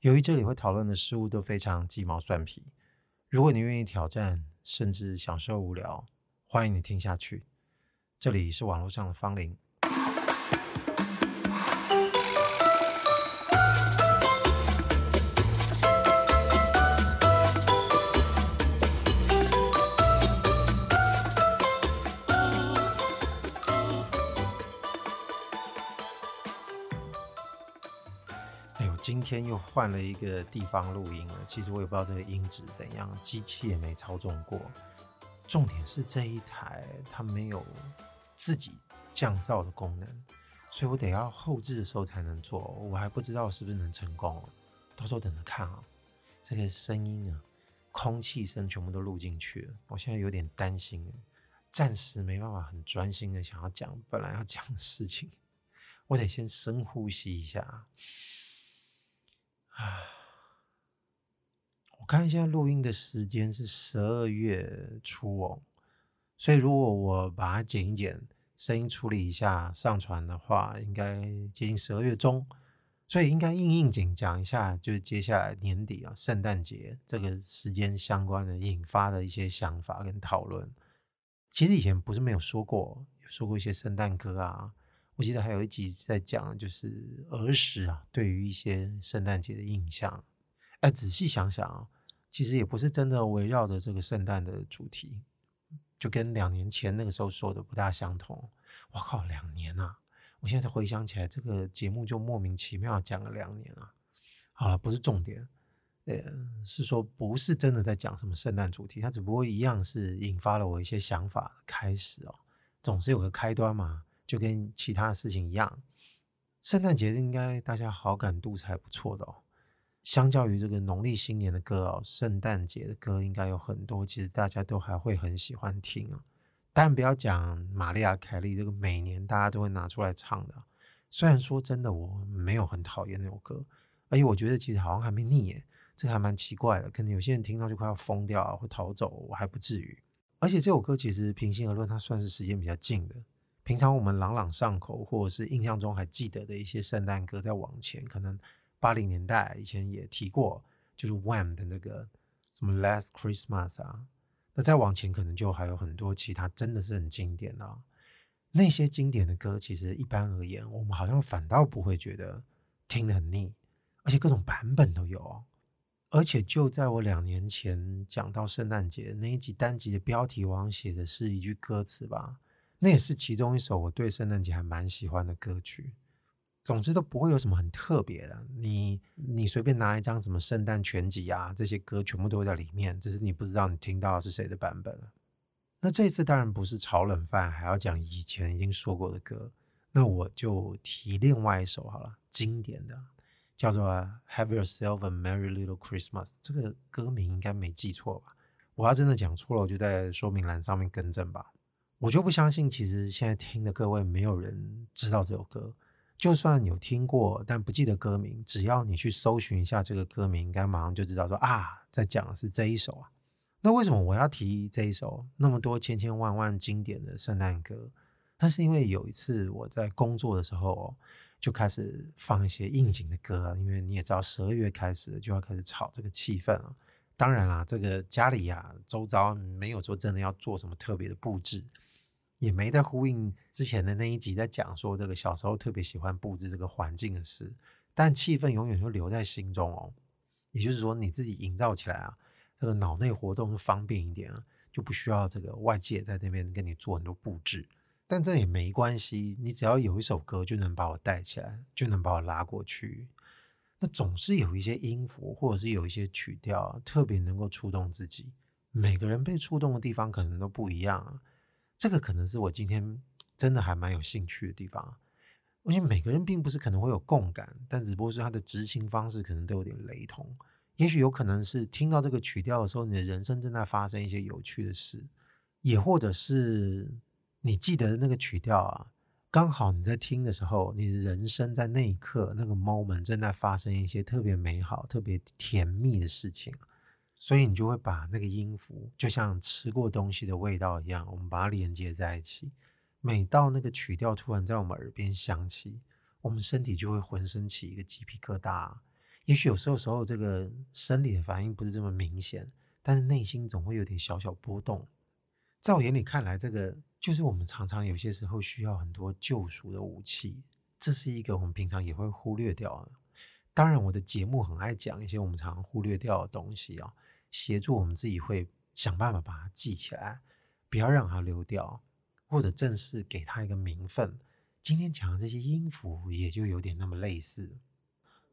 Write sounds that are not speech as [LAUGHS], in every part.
由于这里会讨论的事物都非常鸡毛蒜皮，如果你愿意挑战，甚至享受无聊，欢迎你听下去。这里是网络上的方龄。天又换了一个地方录音了，其实我也不知道这个音质怎样，机器也没操纵过。重点是这一台它没有自己降噪的功能，所以我得要后置的时候才能做，我还不知道是不是能成功，到时候等着看啊。这个声音啊，空气声全部都录进去了，我现在有点担心，暂时没办法很专心的想要讲本来要讲的事情，我得先深呼吸一下。我看一下录音的时间是十二月初哦，所以如果我把它剪一剪，声音处理一下，上传的话，应该接近十二月中，所以应该应应景讲一下，就是接下来年底啊，圣诞节这个时间相关的引发的一些想法跟讨论。其实以前不是没有说过，说过一些圣诞歌啊。我记得还有一集在讲，就是儿时啊，对于一些圣诞节的印象。哎，仔细想想啊，其实也不是真的围绕着这个圣诞的主题，就跟两年前那个时候说的不大相同。我靠，两年啊！我现在回想起来，这个节目就莫名其妙讲了两年啊。好了，不是重点，呃，是说不是真的在讲什么圣诞主题，它只不过一样是引发了我一些想法的开始哦，总是有个开端嘛。就跟其他事情一样，圣诞节应该大家好感度是还不错的哦。相较于这个农历新年的歌哦，圣诞节的歌应该有很多，其实大家都还会很喜欢听啊。但不要讲玛丽亚凯莉这个每年大家都会拿出来唱的，虽然说真的我没有很讨厌那首歌，而且我觉得其实好像还没腻耶，这还蛮奇怪的。可能有些人听到就快要疯掉啊，会逃走，我还不至于。而且这首歌其实平心而论，它算是时间比较近的。平常我们朗朗上口，或者是印象中还记得的一些圣诞歌，在往前，可能八零年代以前也提过，就是 Wham 的那个什么 Last Christmas 啊。那再往前，可能就还有很多其他真的是很经典的。那些经典的歌，其实一般而言，我们好像反倒不会觉得听得很腻，而且各种版本都有。而且就在我两年前讲到圣诞节那一集单集的标题，我好像写的是一句歌词吧。那也是其中一首我对圣诞节还蛮喜欢的歌曲。总之都不会有什么很特别的，你你随便拿一张什么圣诞全集啊，这些歌全部都会在里面，只是你不知道你听到的是谁的版本。那这次当然不是炒冷饭，还要讲以前已经说过的歌，那我就提另外一首好了，经典的，叫做《Have Yourself a Merry Little Christmas》。这个歌名应该没记错吧？我要真的讲错了，我就在说明栏上面更正吧。我就不相信，其实现在听的各位没有人知道这首歌。就算有听过，但不记得歌名，只要你去搜寻一下这个歌名，应该马上就知道说啊，在讲的是这一首啊。那为什么我要提这一首？那么多千千万万经典的圣诞歌，那是因为有一次我在工作的时候，就开始放一些应景的歌，因为你也知道，十二月开始就要开始炒这个气氛了。当然啦，这个家里呀、啊，周遭没有说真的要做什么特别的布置。也没在呼应之前的那一集，在讲说这个小时候特别喜欢布置这个环境的事，但气氛永远就留在心中哦。也就是说，你自己营造起来啊，这个脑内活动就方便一点，就不需要这个外界在那边跟你做很多布置。但这也没关系，你只要有一首歌就能把我带起来，就能把我拉过去。那总是有一些音符，或者是有一些曲调，特别能够触动自己。每个人被触动的地方可能都不一样啊。这个可能是我今天真的还蛮有兴趣的地方，而且每个人并不是可能会有共感，但只不过是他的执行方式可能都有点雷同。也许有可能是听到这个曲调的时候，你的人生正在发生一些有趣的事，也或者是你记得那个曲调啊，刚好你在听的时候，你的人生在那一刻那个 moment 正在发生一些特别美好、特别甜蜜的事情。所以你就会把那个音符，就像吃过东西的味道一样，我们把它连接在一起。每到那个曲调突然在我们耳边响起，我们身体就会浑身起一个鸡皮疙瘩，也许有时候时候这个生理的反应不是这么明显，但是内心总会有点小小波动。在我眼里看来，这个就是我们常常有些时候需要很多救赎的武器。这是一个我们平常也会忽略掉的。当然，我的节目很爱讲一些我们常常忽略掉的东西啊，协助我们自己会想办法把它记起来，不要让它溜掉，或者正式给它一个名分。今天讲的这些音符也就有点那么类似。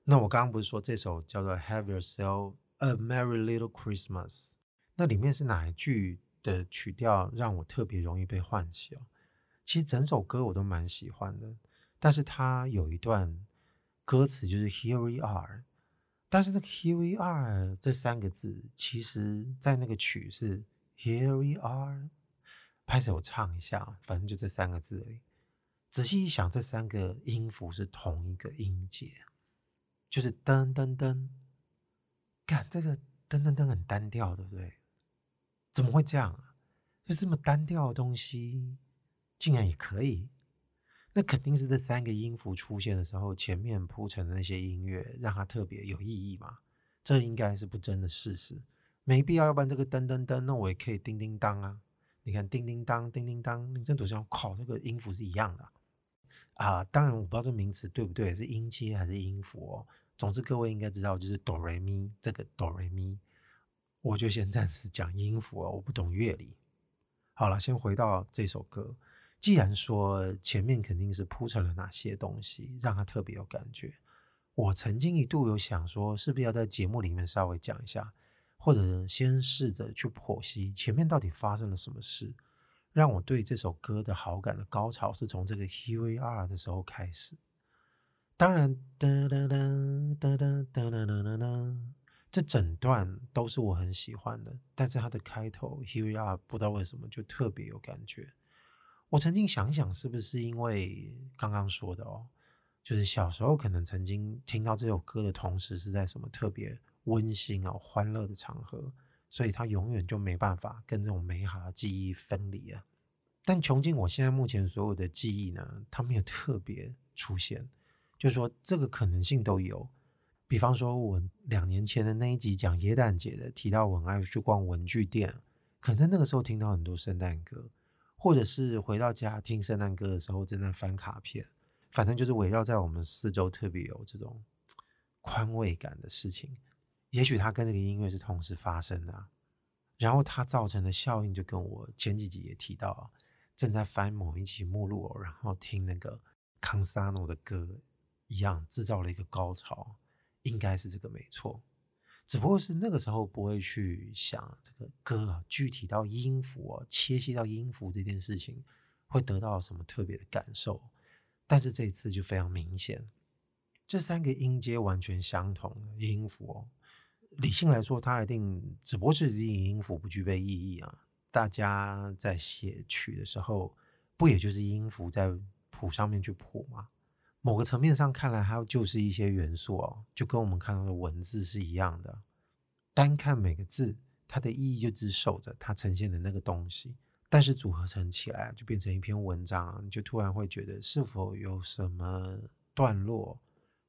那我刚刚不是说这首叫做《Have Yourself a Merry Little Christmas》，那里面是哪一句的曲调让我特别容易被唤醒？其实整首歌我都蛮喜欢的，但是它有一段歌词就是 “Here we are”，但是那个 “Here we are” 这三个字，其实在那个曲是 “Here we are”。拍手唱一下，反正就这三个字而已。仔细一想，这三个音符是同一个音节。就是噔噔噔，看这个噔噔噔很单调，对不对？怎么会这样啊？就这么单调的东西，竟然也可以？那肯定是这三个音符出现的时候，前面铺成的那些音乐让它特别有意义嘛。这应该是不争的事实，没必要。要不然这个噔噔噔，那我也可以叮叮当啊。你看叮叮当，叮叮当，你这多像靠，这个音符是一样的啊。当然我不知道这名词对不对，是音阶还是音符哦。总之，各位应该知道，就是哆来咪这个哆来咪，我就先暂时讲音符哦，我不懂乐理。好了，先回到这首歌。既然说前面肯定是铺陈了哪些东西，让他特别有感觉，我曾经一度有想说，是不是要在节目里面稍微讲一下，或者先试着去剖析前面到底发生了什么事，让我对这首歌的好感的高潮是从这个 Here We Are 的时候开始。当然，哒哒哒哒哒哒哒哒，这整段都是我很喜欢的。但是它的开头 Here we are，不知道为什么就特别有感觉。我曾经想想，是不是因为刚刚说的哦，就是小时候可能曾经听到这首歌的同时，是在什么特别温馨哦、欢乐的场合，所以它永远就没办法跟这种美好的记忆分离啊。但穷尽我现在目前所有的记忆呢，它没有特别出现。就是说，这个可能性都有。比方说，我两年前的那一集讲耶诞节的，提到我很爱去逛文具店，可能那个时候听到很多圣诞歌，或者是回到家听圣诞歌的时候正在翻卡片，反正就是围绕在我们四周，特别有这种宽慰感的事情。也许它跟这个音乐是同时发生的，然后它造成的效应，就跟我前几集也提到，正在翻某一期目录，然后听那个康萨诺的歌。一样制造了一个高潮，应该是这个没错，只不过是那个时候不会去想这个歌具体到音符哦，切细到音符这件事情会得到什么特别的感受，但是这一次就非常明显，这三个音阶完全相同的音符哦，理性来说它一定只不过是音符不具备意义啊，大家在写曲的时候不也就是音符在谱上面去谱吗？某个层面上看来，它就是一些元素哦，就跟我们看到的文字是一样的。单看每个字，它的意义就只守着它呈现的那个东西，但是组合成起来就变成一篇文章，你就突然会觉得是否有什么段落、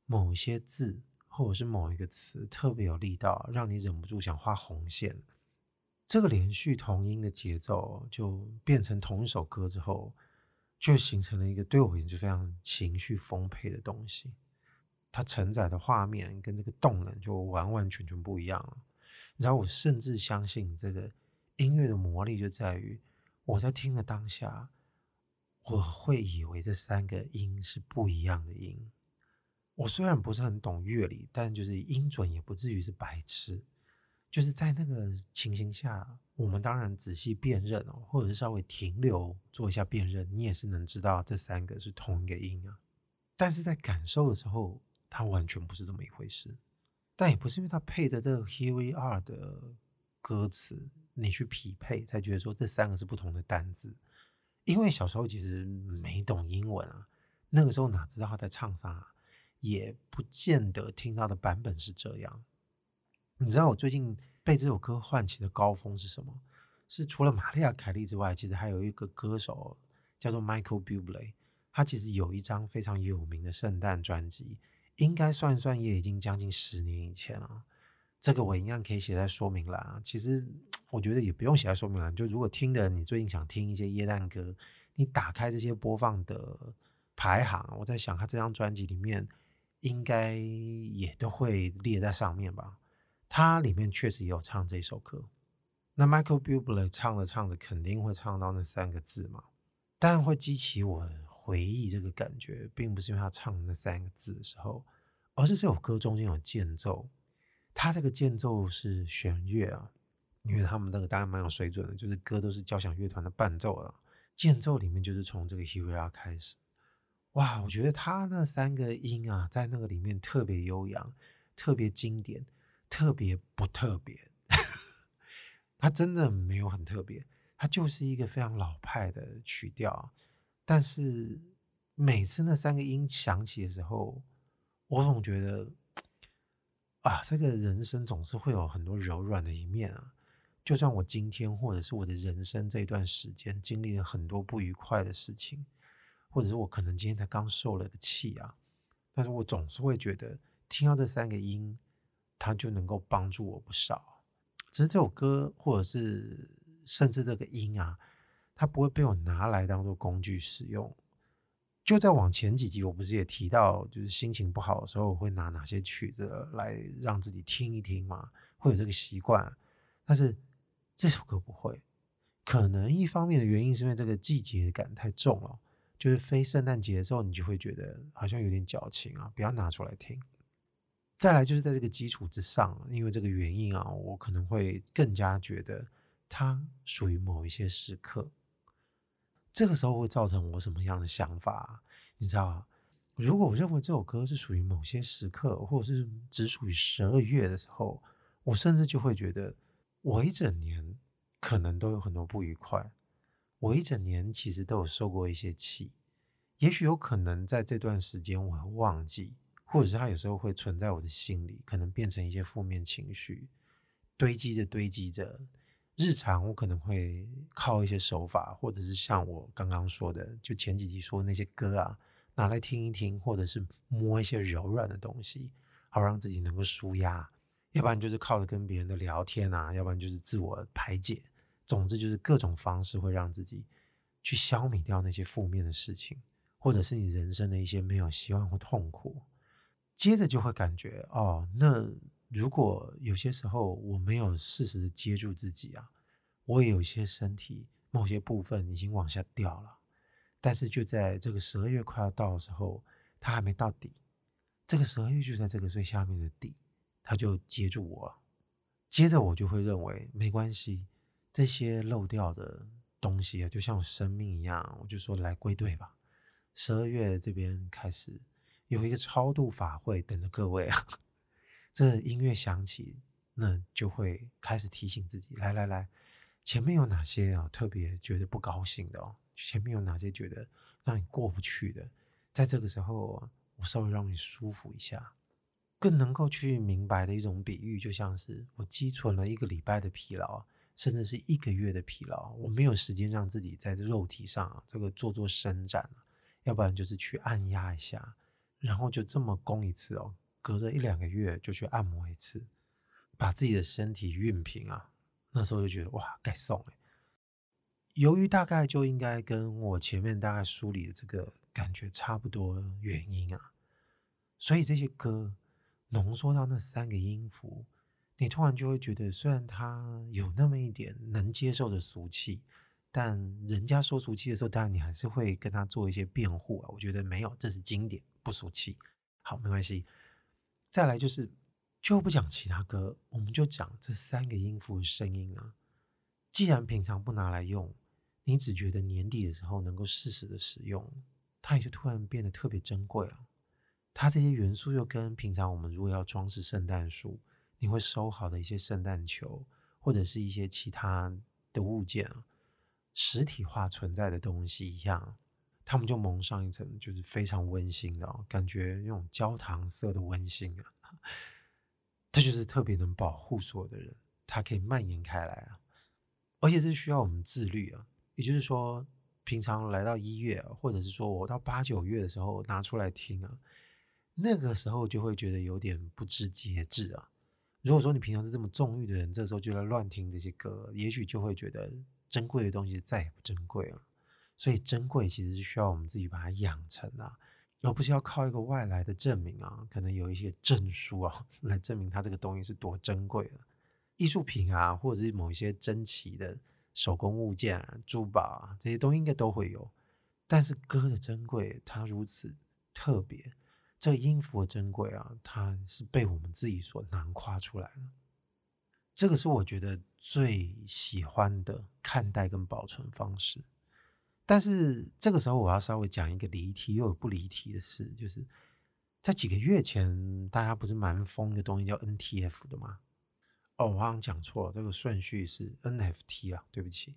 某些字或者是某一个词特别有力道，让你忍不住想画红线。这个连续同音的节奏就变成同一首歌之后。就形成了一个对我而言就非常情绪丰沛的东西，它承载的画面跟这个动能就完完全全不一样了。然后我甚至相信，这个音乐的魔力就在于我在听的当下，我会以为这三个音是不一样的音。我虽然不是很懂乐理，但就是音准也不至于是白痴。就是在那个情形下，我们当然仔细辨认哦，或者是稍微停留做一下辨认，你也是能知道这三个是同一个音啊。但是在感受的时候，它完全不是这么一回事。但也不是因为它配的这个 Here We Are 的歌词，你去匹配才觉得说这三个是不同的单字。因为小时候其实没懂英文啊，那个时候哪知道他在唱啥，也不见得听到的版本是这样。你知道我最近被这首歌唤起的高峰是什么？是除了玛丽亚凯莉之外，其实还有一个歌手叫做 Michael Bublé。他其实有一张非常有名的圣诞专辑，应该算算也已经将近十年以前了。这个我一样可以写在说明栏。其实我觉得也不用写在说明栏，就如果听的你最近想听一些耶诞歌，你打开这些播放的排行，我在想他这张专辑里面应该也都会列在上面吧。他里面确实也有唱这首歌。那 Michael Bublé 唱着唱着肯定会唱到那三个字嘛，但会激起我回忆这个感觉，并不是因为他唱那三个字的时候，而是这首歌中间有间奏。他这个间奏是弦乐啊，因为他们那个当然蛮有水准的，就是歌都是交响乐团的伴奏了。间奏里面就是从这个 Here We Are 开始，哇，我觉得他那三个音啊，在那个里面特别悠扬，特别经典，特别不特别。它真的没有很特别，它就是一个非常老派的曲调。但是每次那三个音响起的时候，我总觉得。啊，这个人生总是会有很多柔软的一面啊！就算我今天或者是我的人生这段时间经历了很多不愉快的事情，或者是我可能今天才刚受了个气啊，但是我总是会觉得听到这三个音，它就能够帮助我不少。只是这首歌，或者是甚至这个音啊，它不会被我拿来当做工具使用。就在往前几集，我不是也提到，就是心情不好的时候，我会拿哪些曲子来让自己听一听嘛？会有这个习惯。但是这首歌不会，可能一方面的原因是因为这个季节感太重了，就是非圣诞节的时候，你就会觉得好像有点矫情啊，不要拿出来听。再来就是在这个基础之上，因为这个原因啊，我可能会更加觉得它属于某一些时刻。这个时候会造成我什么样的想法？你知道，如果我认为这首歌是属于某些时刻，或者是只属于十二月的时候，我甚至就会觉得，我一整年可能都有很多不愉快，我一整年其实都有受过一些气，也许有可能在这段时间我会忘记，或者是它有时候会存在我的心里，可能变成一些负面情绪，堆积着堆积着。日常我可能会靠一些手法，或者是像我刚刚说的，就前几集说的那些歌啊，拿来听一听，或者是摸一些柔软的东西，好让自己能够舒压。要不然就是靠着跟别人的聊天啊，要不然就是自我排解。总之就是各种方式会让自己去消弭掉那些负面的事情，或者是你人生的一些没有希望或痛苦。接着就会感觉哦，那。如果有些时候我没有适时的接住自己啊，我也有些身体某些部分已经往下掉了，但是就在这个十二月快要到的时候，它还没到底，这个十二月就在这个最下面的底，它就接住我了。接着我就会认为没关系，这些漏掉的东西啊，就像生命一样，我就说来归队吧。十二月这边开始有一个超度法会等着各位啊。[LAUGHS] 这音乐响起，那就会开始提醒自己：来来来，前面有哪些啊特别觉得不高兴的哦？前面有哪些觉得让你过不去的？在这个时候，我稍微让你舒服一下，更能够去明白的一种比喻，就像是我积存了一个礼拜的疲劳，甚至是一个月的疲劳，我没有时间让自己在肉体上啊这个做做伸展，要不然就是去按压一下，然后就这么攻一次哦。隔着一两个月就去按摩一次，把自己的身体熨平啊。那时候就觉得哇，该送哎。由于大概就应该跟我前面大概梳理的这个感觉差不多原因啊，所以这些歌浓缩到那三个音符，你突然就会觉得，虽然它有那么一点能接受的俗气，但人家说俗气的时候，当然你还是会跟他做一些辩护啊。我觉得没有，这是经典，不俗气。好，没关系。再来就是，就不讲其他歌，我们就讲这三个音符的声音啊。既然平常不拿来用，你只觉得年底的时候能够适时的使用，它也就突然变得特别珍贵了。它这些元素又跟平常我们如果要装饰圣诞树，你会收好的一些圣诞球，或者是一些其他的物件啊，实体化存在的东西一样。他们就蒙上一层，就是非常温馨的，感觉那种焦糖色的温馨啊，这就是特别能保护所有的人，它可以蔓延开来啊，而且这需要我们自律啊，也就是说，平常来到一月，或者是说我到八九月的时候拿出来听啊，那个时候就会觉得有点不知节制啊。如果说你平常是这么纵欲的人，这时候就来乱听这些歌，也许就会觉得珍贵的东西再也不珍贵了。所以珍贵其实是需要我们自己把它养成啊，而不是要靠一个外来的证明啊，可能有一些证书啊 [LAUGHS] 来证明它这个东西是多珍贵了。艺术品啊，或者是某一些珍奇的手工物件啊、珠宝啊，这些东西应该都会有。但是歌的珍贵，它如此特别，这个音符的珍贵啊，它是被我们自己所囊括出来的。这个是我觉得最喜欢的看待跟保存方式。但是这个时候，我要稍微讲一个离题又有不离题的事，就是在几个月前，大家不是蛮疯一个东西叫 NTF 的吗？哦，我好像讲错了，这个顺序是 NFT 啊，对不起。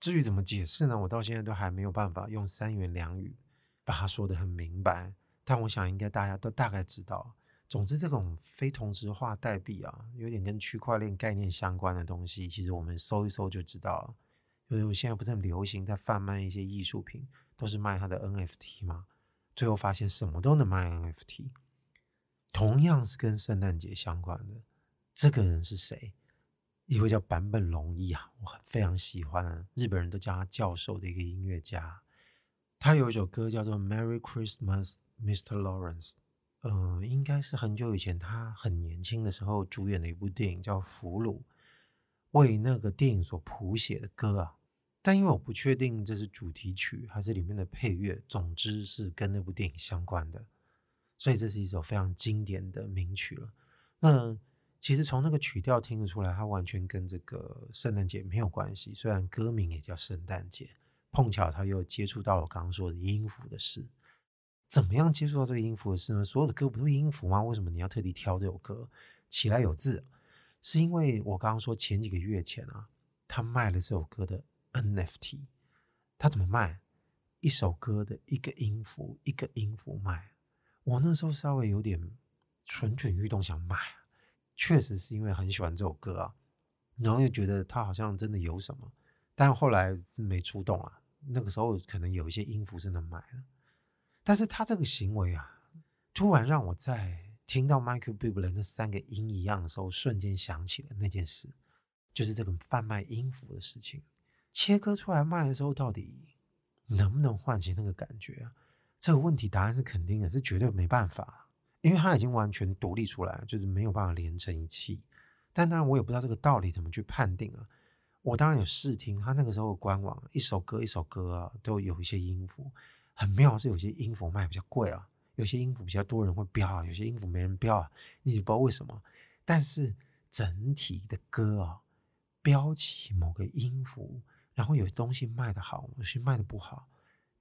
至于怎么解释呢？我到现在都还没有办法用三言两语把它说得很明白。但我想应该大家都大概知道。总之，这种非同质化代币啊，有点跟区块链概念相关的东西，其实我们搜一搜就知道了。因为我现在不是很流行在贩卖一些艺术品，都是卖它的 NFT 吗？最后发现什么都能卖 NFT，同样是跟圣诞节相关的。这个人是谁？一位叫坂本龙一啊，我很非常喜欢，日本人都叫他教授的一个音乐家。他有一首歌叫做《Merry Christmas, Mr. Lawrence》，呃，应该是很久以前他很年轻的时候主演的一部电影叫《俘虏》，为那个电影所谱写的歌啊。但因为我不确定这是主题曲还是里面的配乐，总之是跟那部电影相关的，所以这是一首非常经典的名曲了。那其实从那个曲调听得出来，它完全跟这个圣诞节没有关系。虽然歌名也叫圣诞节，碰巧他又接触到了我刚刚说的音符的事。怎么样接触到这个音符的事呢？所有的歌不都音符吗？为什么你要特地挑这首歌？起来有字，是因为我刚刚说前几个月前啊，他卖了这首歌的 NFT。他怎么卖？一首歌的一个音符，一个音符卖。我那时候稍微有点蠢蠢欲动，想买。确实是因为很喜欢这首歌啊，然后又觉得他好像真的有什么，但后来是没出动啊。那个时候可能有一些音符是能买的，但是他这个行为啊，突然让我在听到 Michael Bublé 那三个音一样的时候，瞬间想起了那件事，就是这个贩卖音符的事情。切割出来卖的时候，到底能不能唤起那个感觉啊？这个问题答案是肯定的，是绝对没办法。因为它已经完全独立出来，就是没有办法连成一气。但当然，我也不知道这个道理怎么去判定啊。我当然有试听，他那个时候的官网一首歌一首歌啊，都有一些音符。很妙是有些音符卖比较贵啊，有些音符比较多人会标啊，有些音符没人标啊，你不知道为什么。但是整体的歌啊，标起某个音符，然后有东西卖得好，有些卖得不好，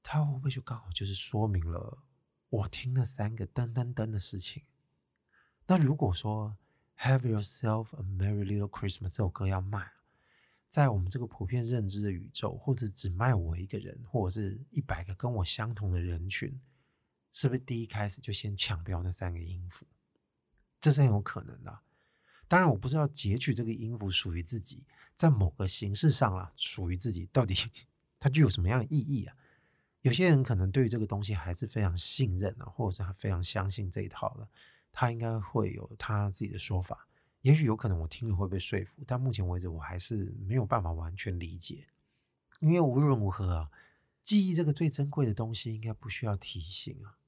它会不会就刚好就是说明了？我听了三个噔噔噔的事情。那如果说《Have Yourself a Merry Little Christmas》这首歌要卖，在我们这个普遍认知的宇宙，或者只卖我一个人，或者是一百个跟我相同的人群，是不是第一开始就先抢标那三个音符？这是很有可能的。当然，我不是要截取这个音符属于自己，在某个形式上啊，属于自己，到底它具有什么样的意义啊？有些人可能对于这个东西还是非常信任啊，或者是他非常相信这一套的，他应该会有他自己的说法。也许有可能我听了会被说服，但目前为止我还是没有办法完全理解。因为无论如何啊，记忆这个最珍贵的东西应该不需要提醒啊。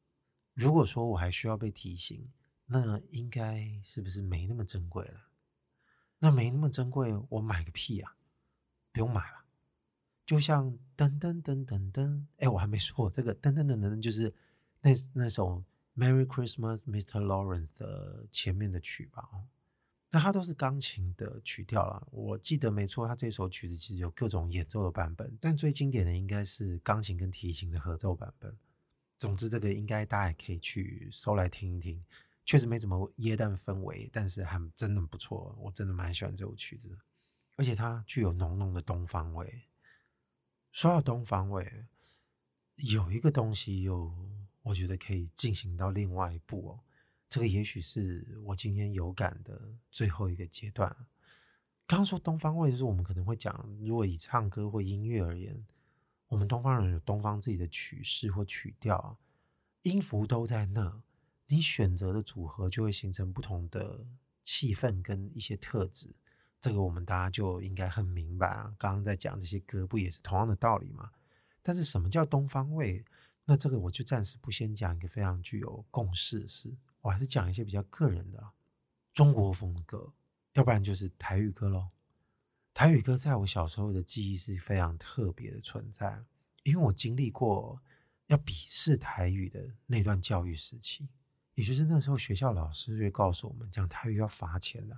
如果说我还需要被提醒，那应该是不是没那么珍贵了？那没那么珍贵，我买个屁啊！不用买了。就像噔噔噔噔噔，哎，我还没说这个噔噔噔噔，就是那那首《Merry Christmas, Mr. Lawrence》的前面的曲吧？哦，那它都是钢琴的曲调啦。我记得没错，它这首曲子其实有各种演奏的版本，但最经典的应该是钢琴跟提琴的合奏版本。总之，这个应该大家也可以去搜来听一听，确实没怎么耶诞氛围，但是还真的不错，我真的蛮喜欢这首曲子，而且它具有浓浓的东方味。说到东方味，有一个东西又我觉得可以进行到另外一步哦。这个也许是我今天有感的最后一个阶段。刚刚说东方味，就是我们可能会讲，如果以唱歌或音乐而言，我们东方人有东方自己的曲式或曲调，音符都在那，你选择的组合就会形成不同的气氛跟一些特质。这个我们大家就应该很明白啊。刚刚在讲这些歌，不也是同样的道理吗？但是什么叫东方味？那这个我就暂时不先讲一个非常具有共识的事，我还是讲一些比较个人的中国风歌，要不然就是台语歌喽。台语歌在我小时候的记忆是非常特别的存在，因为我经历过要鄙视台语的那段教育时期，也就是那时候学校老师会告诉我们讲台语要罚钱的。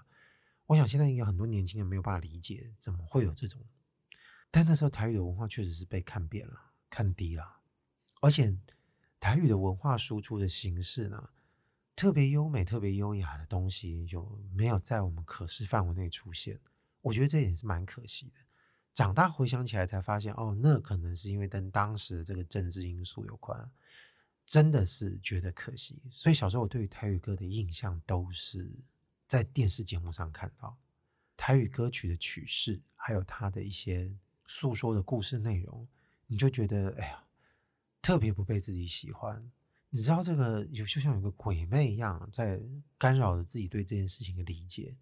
我想现在应该很多年轻人没有办法理解，怎么会有这种？但那时候台语的文化确实是被看扁了、看低了。而且，台语的文化输出的形式呢，特别优美、特别优雅的东西就没有在我们可视范围内出现。我觉得这也是蛮可惜的。长大回想起来才发现，哦，那可能是因为跟当时的这个政治因素有关，真的是觉得可惜。所以小时候我对于台语歌的印象都是在电视节目上看到台语歌曲的曲式，还有它的一些诉说的故事内容，你就觉得，哎呀。特别不被自己喜欢，你知道这个有就像有个鬼魅一样，在干扰着自己对这件事情的理解，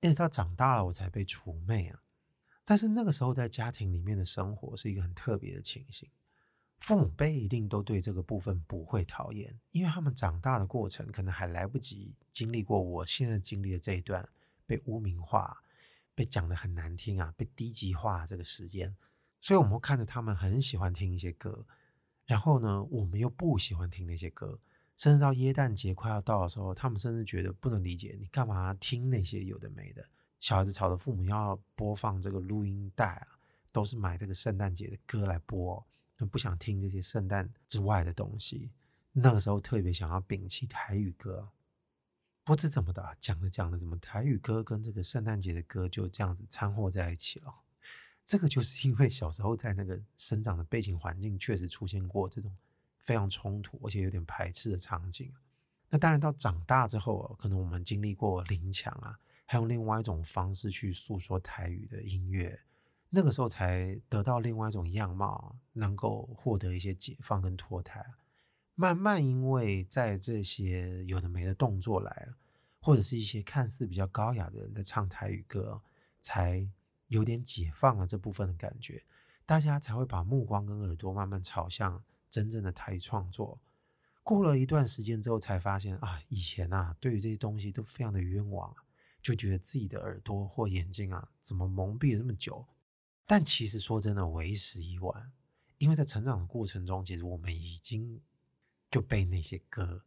一直到长大了我才被除魅啊。但是那个时候在家庭里面的生活是一个很特别的情形，父母辈一定都对这个部分不会讨厌，因为他们长大的过程可能还来不及经历过我现在经历的这一段被污名化、被讲得很难听啊、被低级化这个时间，所以我们会看着他们很喜欢听一些歌。然后呢，我们又不喜欢听那些歌，甚至到耶诞节快要到的时候，他们甚至觉得不能理解你干嘛听那些有的没的。小孩子吵着父母要播放这个录音带啊，都是买这个圣诞节的歌来播，不想听这些圣诞之外的东西。那个时候特别想要摒弃台语歌，不知怎么的，讲着讲着，怎么台语歌跟这个圣诞节的歌就这样子掺和在一起了。这个就是因为小时候在那个生长的背景环境，确实出现过这种非常冲突而且有点排斥的场景。那当然到长大之后，可能我们经历过林强啊，还有另外一种方式去诉说台语的音乐，那个时候才得到另外一种样貌，能够获得一些解放跟脱胎。慢慢因为在这些有的没的动作来了，或者是一些看似比较高雅的人在唱台语歌，才。有点解放了这部分的感觉，大家才会把目光跟耳朵慢慢朝向真正的台语创作。过了一段时间之后，才发现啊，以前啊，对于这些东西都非常的冤枉，就觉得自己的耳朵或眼睛啊，怎么蒙蔽了这么久？但其实说真的，为时已晚，因为在成长的过程中，其实我们已经就被那些歌，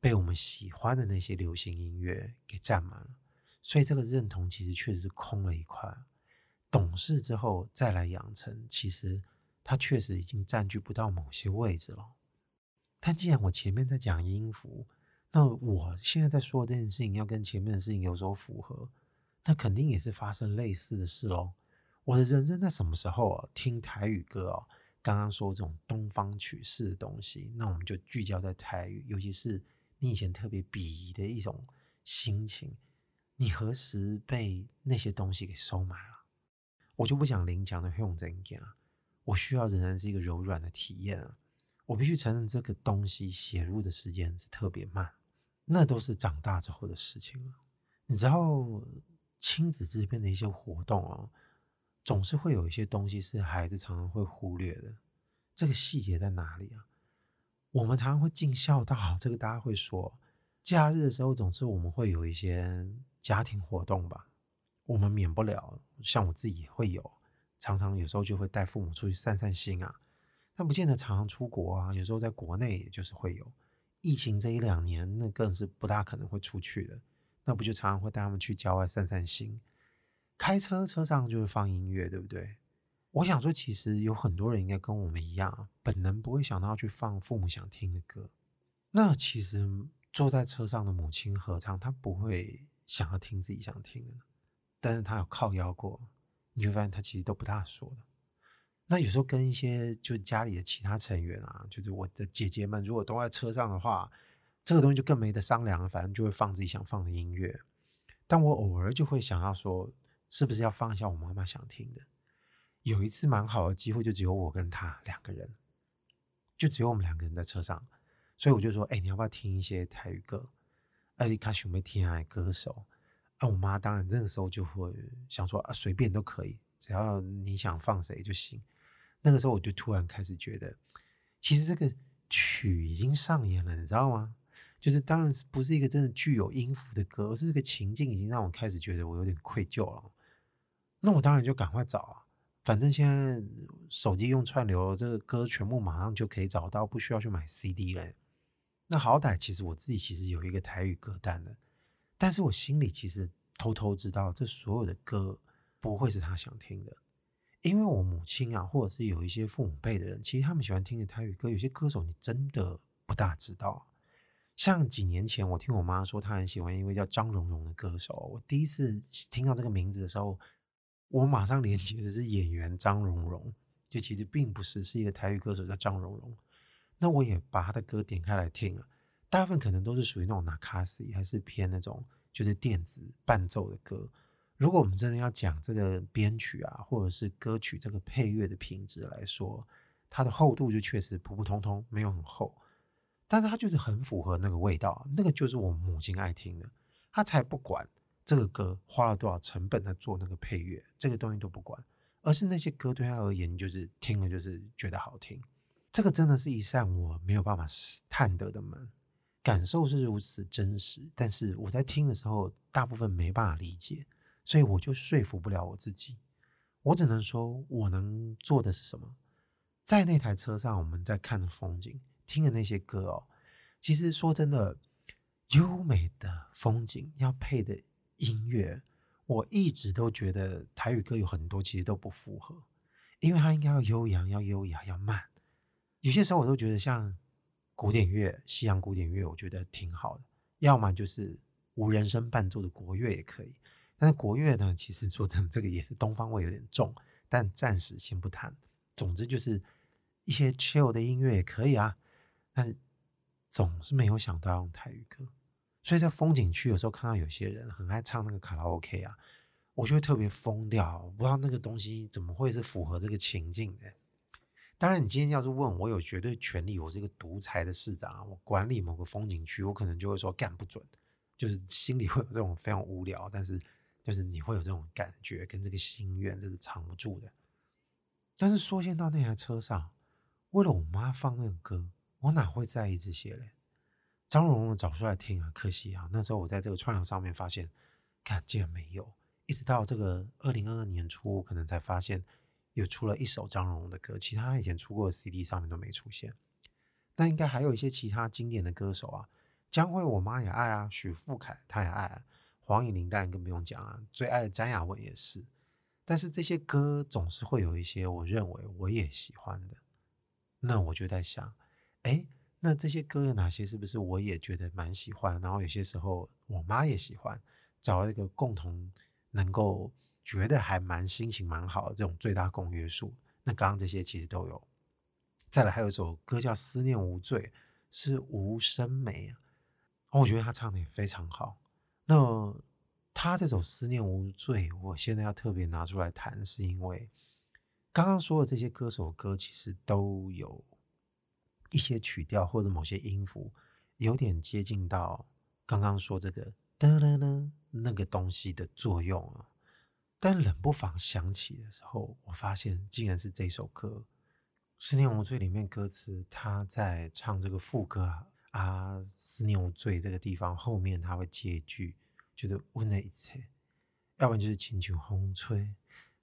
被我们喜欢的那些流行音乐给占满了，所以这个认同其实确实是空了一块。懂事之后再来养成，其实它确实已经占据不到某些位置了。但既然我前面在讲音符，那我现在在说这件事情要跟前面的事情有所符合，那肯定也是发生类似的事喽。我的人生在什么时候啊？听台语歌哦，刚刚说这种东方曲式的东西，那我们就聚焦在台语，尤其是你以前特别鄙夷的一种心情，你何时被那些东西给收买了？我就不讲林强的用怎样，我需要仍然是一个柔软的体验啊！我必须承认，这个东西写入的时间是特别慢，那都是长大之后的事情了。你知道，亲子之间的一些活动啊，总是会有一些东西是孩子常常会忽略的。这个细节在哪里啊？我们常常会尽孝道，这个大家会说，假日的时候总是我们会有一些家庭活动吧。我们免不了，像我自己也会有，常常有时候就会带父母出去散散心啊。但不见得常常出国啊，有时候在国内也就是会有。疫情这一两年，那更是不大可能会出去的。那不就常常会带他们去郊外散散心？开车车上就会放音乐，对不对？我想说，其实有很多人应该跟我们一样，本能不会想到去放父母想听的歌。那其实坐在车上的母亲合唱，她不会想要听自己想听的？但是她有靠腰过，你就发现她其实都不大说的。那有时候跟一些就家里的其他成员啊，就是我的姐姐们，如果都在车上的话，这个东西就更没得商量了。反正就会放自己想放的音乐。但我偶尔就会想要说，是不是要放一下我妈妈想听的？有一次蛮好的机会，就只有我跟她两个人，就只有我们两个人在车上，所以我就说，哎、你要不要听一些台语歌？哎、啊，他准备听下歌手。啊，我妈当然这个时候就会想说，啊，随便都可以，只要你想放谁就行。那个时候我就突然开始觉得，其实这个曲已经上演了，你知道吗？就是当然不是一个真的具有音符的歌，而是这个情境已经让我开始觉得我有点愧疚了。那我当然就赶快找啊，反正现在手机用串流，这个歌全部马上就可以找到，不需要去买 CD 了。那好歹其实我自己其实有一个台语歌单的，但是我心里其实偷偷知道，这所有的歌不会是他想听的，因为我母亲啊，或者是有一些父母辈的人，其实他们喜欢听的台语歌，有些歌手你真的不大知道。像几年前，我听我妈说，她很喜欢一位叫张荣荣的歌手。我第一次听到这个名字的时候，我马上连接的是演员张荣荣，就其实并不是，是一个台语歌手叫张荣荣。那我也把他的歌点开来听了，大部分可能都是属于那种那卡西，还是偏那种就是电子伴奏的歌。如果我们真的要讲这个编曲啊，或者是歌曲这个配乐的品质来说，它的厚度就确实普普通通，没有很厚。但是它就是很符合那个味道，那个就是我母亲爱听的，她才不管这个歌花了多少成本在做那个配乐，这个东西都不管，而是那些歌对他而言就是听了就是觉得好听，这个真的是一扇我没有办法探得的门，感受是如此真实，但是我在听的时候大部分没办法理解，所以我就说服不了我自己，我只能说我能做的是什么，在那台车上我们在看的风景。听的那些歌哦，其实说真的，优美的风景要配的音乐，我一直都觉得台语歌有很多其实都不符合，因为它应该要悠扬、要优雅、要慢。有些时候我都觉得像古典乐、西洋古典乐，我觉得挺好的。要么就是无人声伴奏的国乐也可以，但是国乐呢，其实说真的，这个也是东方味有点重，但暂时先不谈。总之就是一些 chill 的音乐也可以啊。但总是没有想到要用台语歌，所以在风景区有时候看到有些人很爱唱那个卡拉 OK 啊，我就会特别疯掉，我不知道那个东西怎么会是符合这个情境的。当然，你今天要是问我有绝对权利，我是一个独裁的市长，我管理某个风景区，我可能就会说干不准，就是心里会有这种非常无聊，但是就是你会有这种感觉跟这个心愿，这是藏不住的。但是说现到那台车上，为了我妈放那个歌。我哪会在意这些嘞？张荣荣找出来听啊，可惜啊，那时候我在这个串流上面发现，看竟然没有，一直到这个二零二二年初，我可能才发现有出了一首张荣荣的歌，其他以前出过的 CD 上面都没出现。那应该还有一些其他经典的歌手啊，江蕙我妈也爱啊，许富凯她也爱啊，黄乙玲当然更不用讲啊，最爱的詹雅雯也是。但是这些歌总是会有一些我认为我也喜欢的，那我就在想。哎，那这些歌有哪些？是不是我也觉得蛮喜欢？然后有些时候我妈也喜欢，找一个共同能够觉得还蛮心情蛮好的这种最大公约数。那刚刚这些其实都有。再来还有一首歌叫《思念无罪》，是吴声美啊，我觉得她唱的也非常好。那她这首《思念无罪》，我现在要特别拿出来谈，是因为刚刚说的这些歌手歌其实都有。一些曲调或者某些音符，有点接近到刚刚说这个哒哒哒那个东西的作用啊。但冷不防想起的时候，我发现竟然是这首歌《思念无罪》里面歌词，他在唱这个副歌啊，思念无罪这个地方后面他会接一句，就是问了一切，要不然就是轻轻风吹。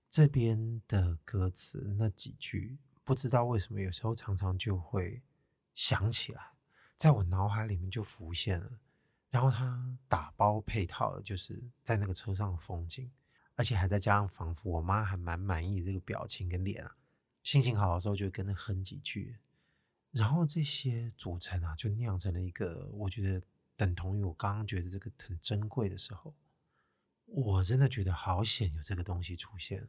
这边的歌词那几句，不知道为什么有时候常常就会。想起来，在我脑海里面就浮现了，然后他打包配套的就是在那个车上的风景，而且还在加上仿佛我妈还蛮满意的这个表情跟脸啊，心情好的时候就跟着哼几句，然后这些组成啊，就酿成了一个我觉得等同于我刚刚觉得这个很珍贵的时候，我真的觉得好险有这个东西出现，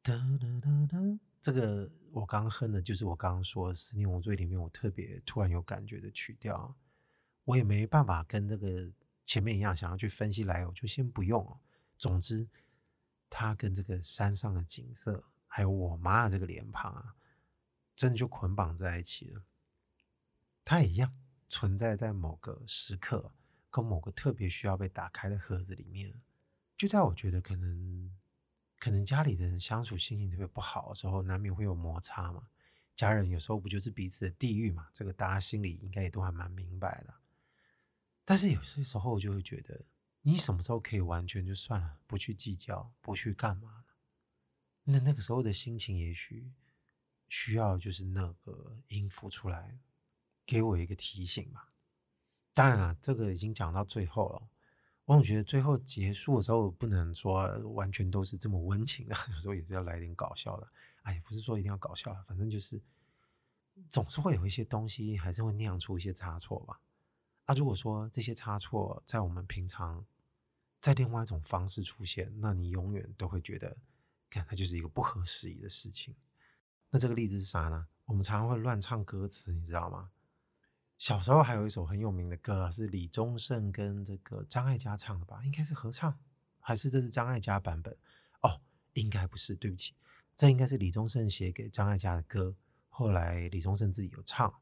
哒哒哒哒。这个我刚刚哼的，就是我刚刚说的《思念无罪》里面我特别突然有感觉的曲调，我也没办法跟这个前面一样想要去分析来，我就先不用。总之，它跟这个山上的景色，还有我妈的这个脸庞啊，真的就捆绑在一起了。它也一样存在在某个时刻，跟某个特别需要被打开的盒子里面。就在我觉得可能，可能家里的人相处心情特别不好的时候，难免会有摩擦嘛。家人有时候不就是彼此的地狱嘛？这个大家心里应该也都还蛮明白的。但是有些时候我就会觉得，你什么时候可以完全就算了，不去计较，不去干嘛呢？那那个时候的心情，也许需要就是那个音符出来，给我一个提醒吧。当然了，这个已经讲到最后了，我总觉得最后结束的时候，不能说完全都是这么温情的，[LAUGHS] 有时候也是要来点搞笑的。哎，不是说一定要搞笑了，反正就是总是会有一些东西，还是会酿出一些差错吧。啊，如果说这些差错在我们平常在另外一种方式出现，那你永远都会觉得，看它就是一个不合时宜的事情。那这个例子是啥呢？我们常常会乱唱歌词，你知道吗？小时候还有一首很有名的歌，是李宗盛跟这个张艾嘉唱的吧？应该是合唱，还是这是张艾嘉版本？哦，应该不是，对不起。这应该是李宗盛写给张艾嘉的歌，后来李宗盛自己有唱。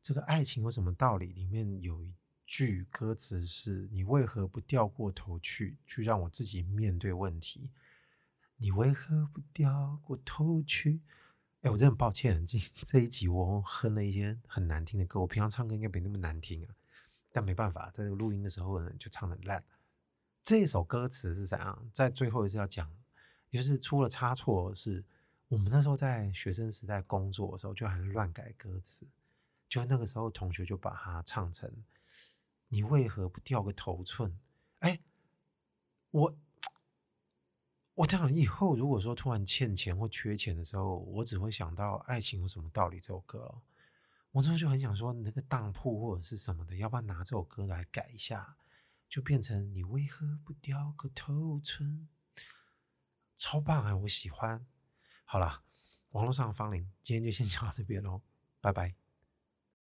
这个爱情有什么道理？里面有一句歌词是：“你为何不掉过头去，去让我自己面对问题？你为何不掉过头去？”哎，我真的很抱歉，这这一集我哼了一些很难听的歌。我平常唱歌应该没那么难听啊，但没办法，在录音的时候呢，就唱得烂。这首歌词是怎样？在最后一次要讲。就是出了差错，是我们那时候在学生时代工作的时候，就还乱改歌词。就那个时候，同学就把它唱成“你为何不掉个头寸？”哎，我我这样以后如果说突然欠钱或缺钱的时候，我只会想到《爱情有什么道理》这首歌了。我那时候就很想说，那个当铺或者是什么的，要不要拿这首歌来改一下，就变成“你为何不掉个头寸？”超棒啊！我喜欢。好了，网络上的芳邻，今天就先讲到这边喽，拜拜。